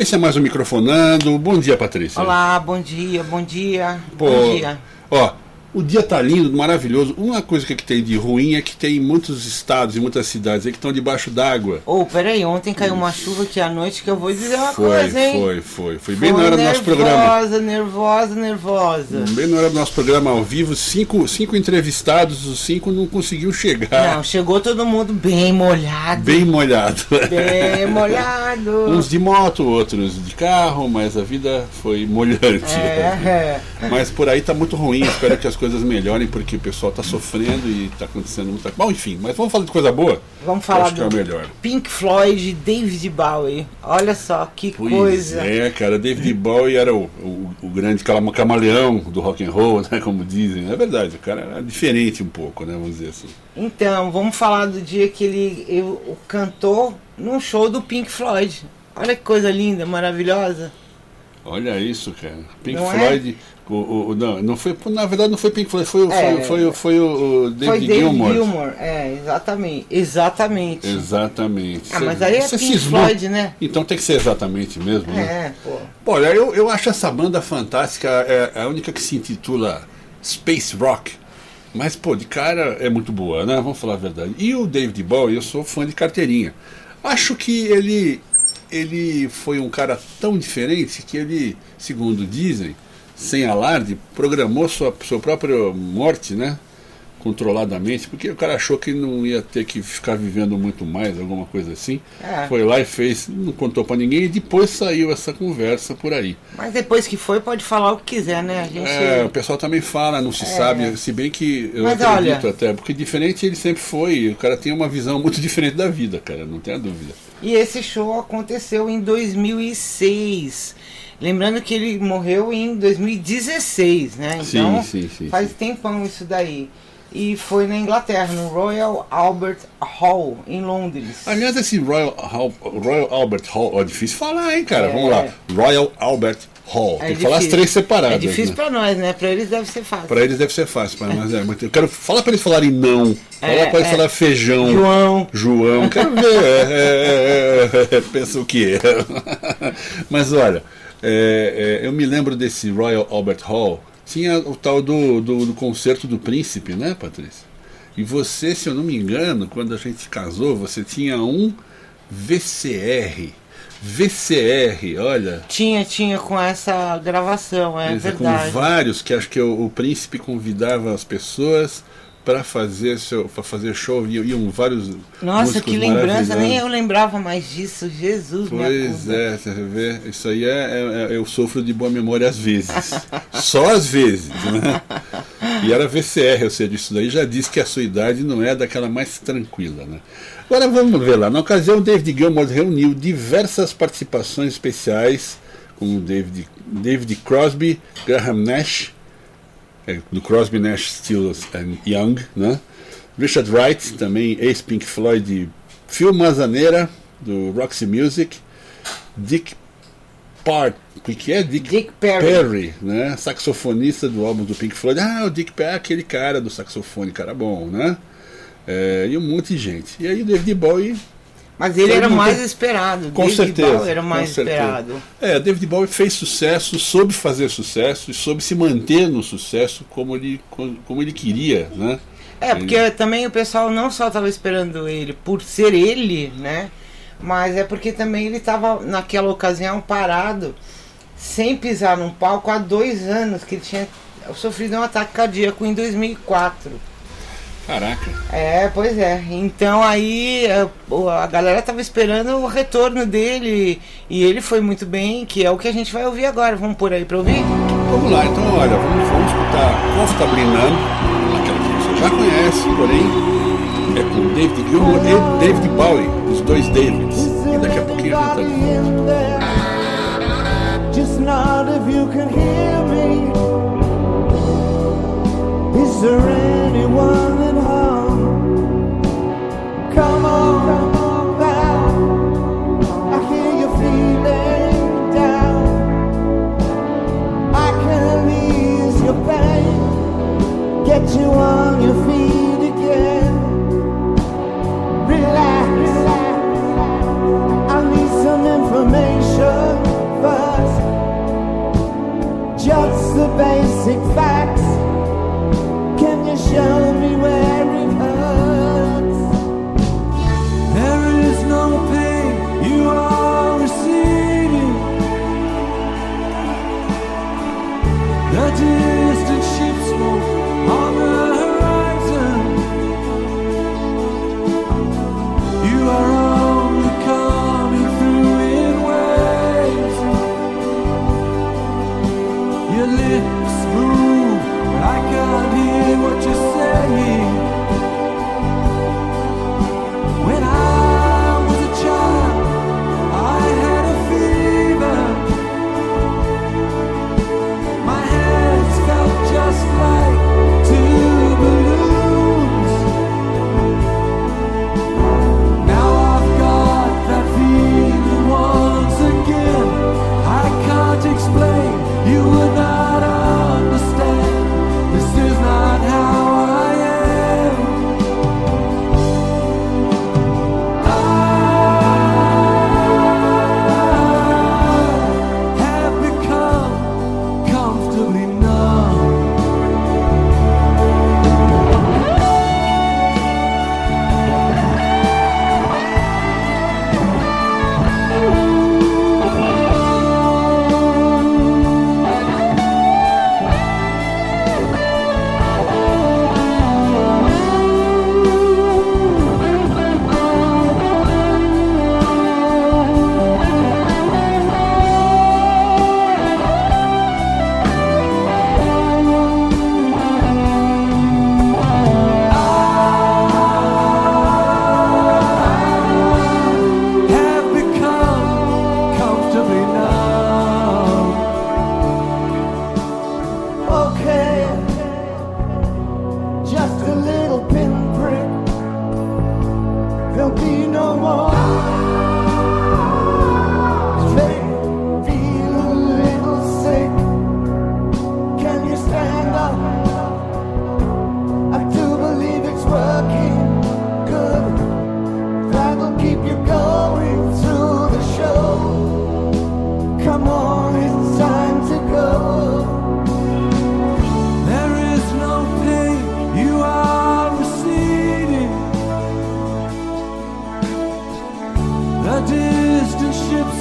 esse é mais um Microfonando. Bom dia, Patrícia. Olá, bom dia, bom dia. Pô, bom dia. Ó, o dia tá lindo, maravilhoso. Uma coisa que tem de ruim é que tem muitos estados e muitas cidades aí que estão debaixo d'água. Ô, oh, peraí, ontem caiu uma chuva aqui à noite que eu vou dizer uma foi, coisa, hein? Foi, foi, foi. bem na hora do nosso programa. Nervosa, nervosa, nervosa. Bem na hora do nosso programa ao vivo, cinco, cinco entrevistados, os cinco não conseguiu chegar. Não, chegou todo mundo bem molhado. Bem molhado. Bem molhado. Uns de moto, outros de carro, mas a vida foi molhante. É. Mas por aí tá muito ruim, espero que as coisas melhorem, porque o pessoal está sofrendo e está acontecendo muita coisa. Bom, enfim, mas vamos falar de coisa boa? Vamos falar acho do que é o melhor. Pink Floyd David Bowie. Olha só que Pois coisa. É, cara, David Bowie era o, o, o grande camaleão do rock and roll, né, como dizem. É verdade, o cara era diferente um pouco, né, vamos dizer assim. Então, vamos falar do dia que ele, ele cantou num show do Pink Floyd. Olha que coisa linda, maravilhosa. Olha isso, cara. Pink Não é? Floyd, o, o- o- não, não foi, na verdade não foi Pink Floyd, foi, o- É. foi, foi, o- foi o David, Foi David Gilmour. Gilmour. É, exatamente. Exatamente. Exatamente. Ah, Cê- mas aí é Pink cismou. Floyd, né? Então tem que ser exatamente mesmo, né? É, pô. Olha, eu, eu acho essa banda fantástica, é a única que se intitula Space Rock. Mas, pô, de cara é muito boa, né? Vamos falar a verdade. E o David Bowie, eu sou fã de carteirinha. Acho que ele, ele foi um cara tão diferente que ele, segundo dizem, sem alarde, programou sua, sua própria morte, né? Controladamente, porque o cara achou que não ia ter que ficar vivendo muito mais, alguma coisa assim. É. Foi lá e fez, não contou pra ninguém, e depois saiu essa conversa por aí. Mas depois que foi, pode falar o que quiser, né? A gente. É, o pessoal também fala, não se sabe, se bem que eu Mas acredito olha- até, porque diferente ele sempre foi, o cara tem uma visão muito diferente da vida, cara, não tenha dúvida. E esse show aconteceu em 2006. Lembrando que ele morreu em 2016, né? Então, sim, sim, faz sim. tempão isso daí. E foi na Inglaterra, no Royal Albert Hall, em Londres. Aliás, esse Royal, Hall- Royal Albert Hall, ó, difícil falar, hein, cara, É. vamos lá, Royal Albert Hall, É tem que falar as três separadas. É difícil né? pra nós, né? Pra eles deve ser fácil. Pra eles deve ser fácil, pra nós é muito. Eu quero falar pra eles falarem não. Falar É, pra eles é. falar feijão. João. João. Quero ver. é, é, é, é, pensa o que é. Mas olha, é, é, eu me lembro desse Royal Albert Hall. Tinha o tal do, do, do concerto do príncipe, né, Patrícia? E você, se eu não me engano, quando a gente casou, você tinha um VCR. VCR, olha. Tinha, tinha com essa gravação, é dizer, com verdade. vários que acho que o, o príncipe convidava as pessoas para fazer seu para fazer show e iam vários Nossa, que lembrança, nem eu lembrava mais disso. Jesus, Pois é, você vê, isso aí é, é- é- eu sofro de boa memória às vezes, só às vezes, né? E era VCR, ou seja, isso daí já diz que a sua idade não é daquela mais tranquila, né? Agora vamos ver lá. Na ocasião, David Gilmour reuniu diversas participações especiais com o David, David Crosby, Graham Nash, é, do Crosby, Nash, Stills and Young, né? Richard Wright, também ex-Pink Floyd, Phil Manzanera, do Roxy Music, Dick Part, o que é? Dick, Dick Perry. né? Saxofonista do álbum do Pink Floyd. Ah, o Dick Perry, aquele cara do saxofone, cara bom, né? É, e um monte de gente. E aí o David Bowie Mas ele era mais esperado. Com David certeza. Bowie era o mais certeza. esperado. É, David Bowie fez sucesso, soube fazer sucesso e soube se manter no sucesso como ele, como ele queria, né? É, porque também o pessoal não só estava esperando ele por ser ele, né? Mas é porque também ele estava naquela ocasião parado, sem pisar num palco há dois anos, que ele tinha sofrido um ataque cardíaco em 2004. Caraca. É, pois é. Então aí a, o- a galera tava esperando o retorno dele e ele foi muito bem, que é o que a gente vai ouvir agora. Vamos por aí pra ouvir? Vamos lá, então olha, vamos, vamos escutar Comfortably Numb, aquela que você já conhece, porém é com David Gilmour e David Bowie, os dois Davids. E daqui a pouquinho a gente tá de volta. Come on.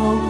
hope.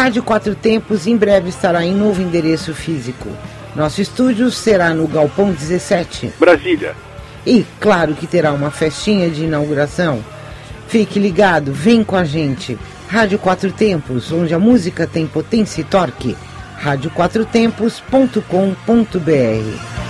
Rádio Quatro Tempos em breve estará em novo endereço físico. Nosso estúdio será no Galpão 17. Brasília. E claro que terá uma festinha de inauguração. Fique ligado, vem com a gente. Rádio Quatro Tempos, onde a música tem potência e torque. radioquatrotempos.com.br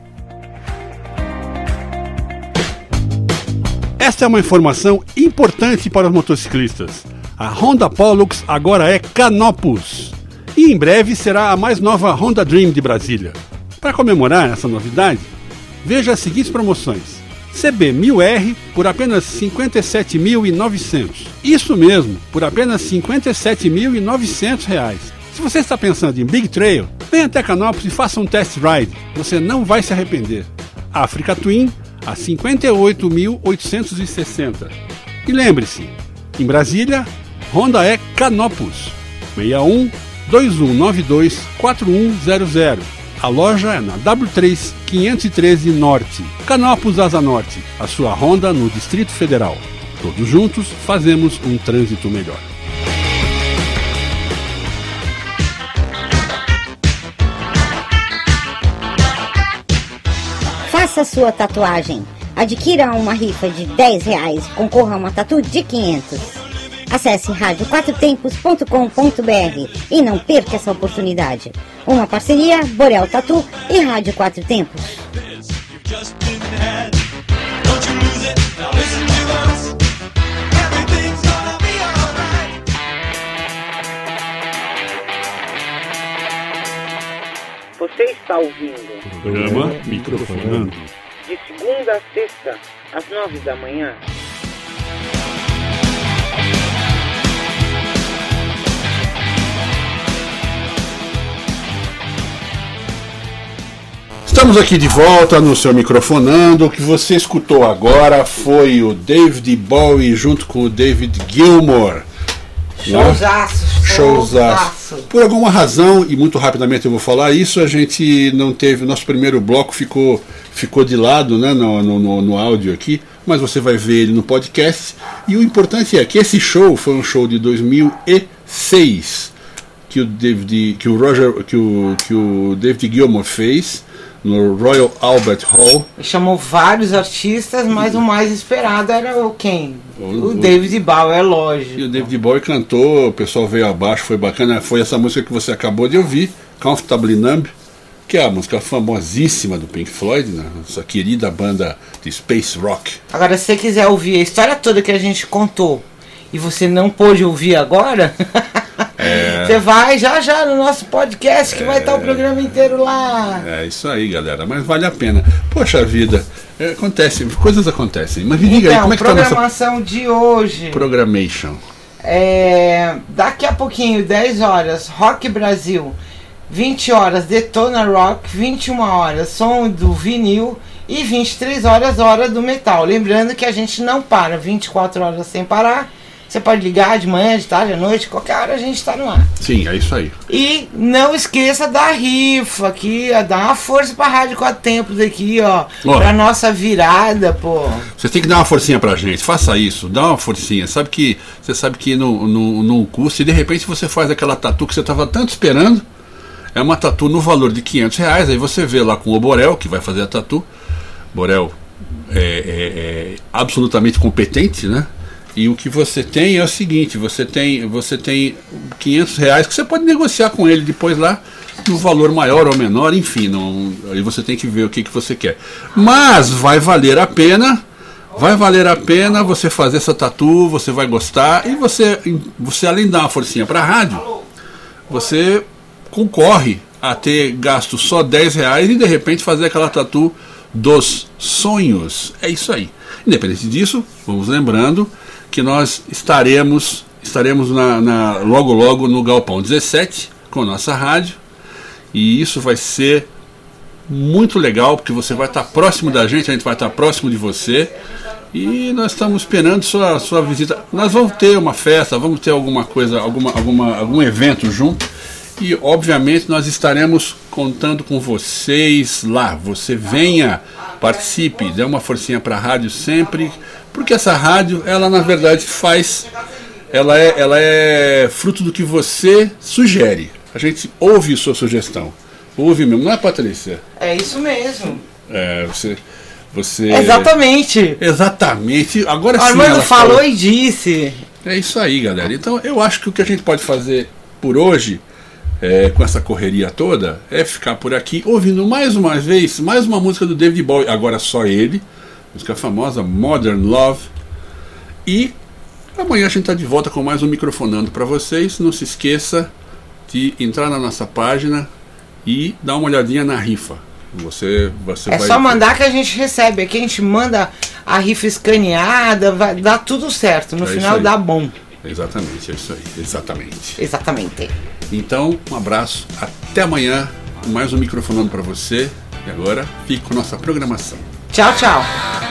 Esta é uma informação importante para os motociclistas. A Honda Pollux agora é Canopus e em breve será a mais nova Honda Dream de Brasília. Para comemorar essa novidade, veja as seguintes promoções. CB 1000R por apenas 57.900. Isso mesmo, por apenas 57.900 reais. Se você está pensando em Big Trail, venha até Canopus e faça um test ride. Você não vai se arrepender. Africa Twin a 58.860. E lembre-se, em Brasília, Honda é Canopus 61 2192 4100. A loja é na W3 513 Norte, Canopus Asa Norte, a sua Honda no Distrito Federal. Todos juntos fazemos um trânsito melhor. Faça sua tatuagem. Adquira uma rifa de 10 reais e concorra a uma tatu de 500. Acesse radioquatrotempos.com.br e não perca essa oportunidade. Uma parceria Borel Tatu e Rádio Quatro Tempos. Você está ouvindo Programa Microfonando. de segunda a sexta, às nove da manhã. Estamos aqui de volta no seu microfonando. O que você escutou agora foi o David Bowie junto com o David Gilmour. Showzaço, Showzaço. Por alguma razão, e muito rapidamente eu vou falar isso, a gente não teve. Nosso primeiro bloco ficou, ficou de lado né, no, no, no- áudio aqui, mas você vai ver ele no podcast. E o importante é que esse show foi um show de 2006 que o David, que o Roger, que o, que o David Gilmour fez no Royal Albert Hall. Chamou vários artistas, mas o mais esperado era o quem? O- O, o- David Bowie, é lógico. E o David Bowie cantou, o pessoal veio abaixo, foi bacana. Foi essa música que você acabou de ouvir, Comfortably Numb, que é a música famosíssima do Pink Floyd, né? essa querida banda de space rock. Agora, se você quiser ouvir a história toda que a gente contou e você não pôde ouvir agora, É. você vai já já no nosso podcast que vai estar o programa inteiro lá. É isso aí, galera, mas vale a pena. Poxa vida, é, acontece, coisas acontecem. Mas me diga aí, Então, como é que tá a nossa programação de hoje. programmation? É, daqui a pouquinho, 10 horas, Rock Brasil. 20 horas, Detona Rock. 21 horas, som do vinil. E 23 horas, hora do metal. Lembrando que a gente não para 24 horas sem parar. Você pode ligar de manhã, de tarde, à noite, qualquer hora a gente está no ar. Sim, é isso aí. E não esqueça da rifa aqui, ó, dá uma força pra Rádio Quatro Tempos aqui, ó. Ó. Pra nossa virada, pô. Você tem que dar uma forcinha pra gente, faça isso, dá uma forcinha. Sabe que você sabe que não, não, não custa e de repente você faz aquela tatu que você estava tanto esperando. É uma tatu no valor de 500 reais. Aí você vê lá com o Borel, que vai fazer a tatu. Borel é, é- é absolutamente competente, né? E o que você tem é o seguinte: você tem, você tem 500 reais que você pode negociar com ele depois lá no valor maior ou menor, enfim, não, aí você tem que ver o que, que você quer. Mas vai valer a pena, vai valer a pena você fazer essa tatu, você vai gostar e você, você além de dar uma forcinha para a rádio, você concorre a ter gasto só 10 reais e de repente fazer aquela tatu dos sonhos. É isso aí. Independente disso, vamos lembrando que nós estaremos estaremos na, na- logo logo no Galpão 17 com nossa rádio. E isso vai ser muito legal porque você vai estar próximo da gente, a gente vai estar próximo de você. E nós estamos esperando sua, sua visita. Nós vamos ter uma festa, vamos ter alguma coisa, alguma, alguma, algum evento junto e obviamente nós estaremos contando com vocês lá. Você venha, participe, dê uma forcinha para a rádio sempre, porque essa rádio, ela na verdade faz, ela é, ela é fruto do que você sugere. A gente ouve sua sugestão. Ouve mesmo, não é Patrícia? É isso mesmo. É, você. você Exatamente. Exatamente. Agora O sim. Armando ela falou e disse. É isso aí, galera. Então eu acho que o que a gente pode fazer por hoje, é, com essa correria toda, é ficar por aqui ouvindo mais uma vez, mais uma música do David Bowie, agora só ele, música famosa Modern Love. E amanhã a gente está de volta com mais um microfonando para vocês. Não se esqueça de entrar na nossa página e dar uma olhadinha na rifa. Você, você É vai só mandar que a gente recebe. Aqui a gente manda a rifa escaneada, vai dar tudo certo. No É final dá bom. Exatamente, é isso aí, exatamente. Exatamente. Então, um abraço, até amanhã, mais um microfonando para você. E agora, fique com nossa programação. Tchau, tchau.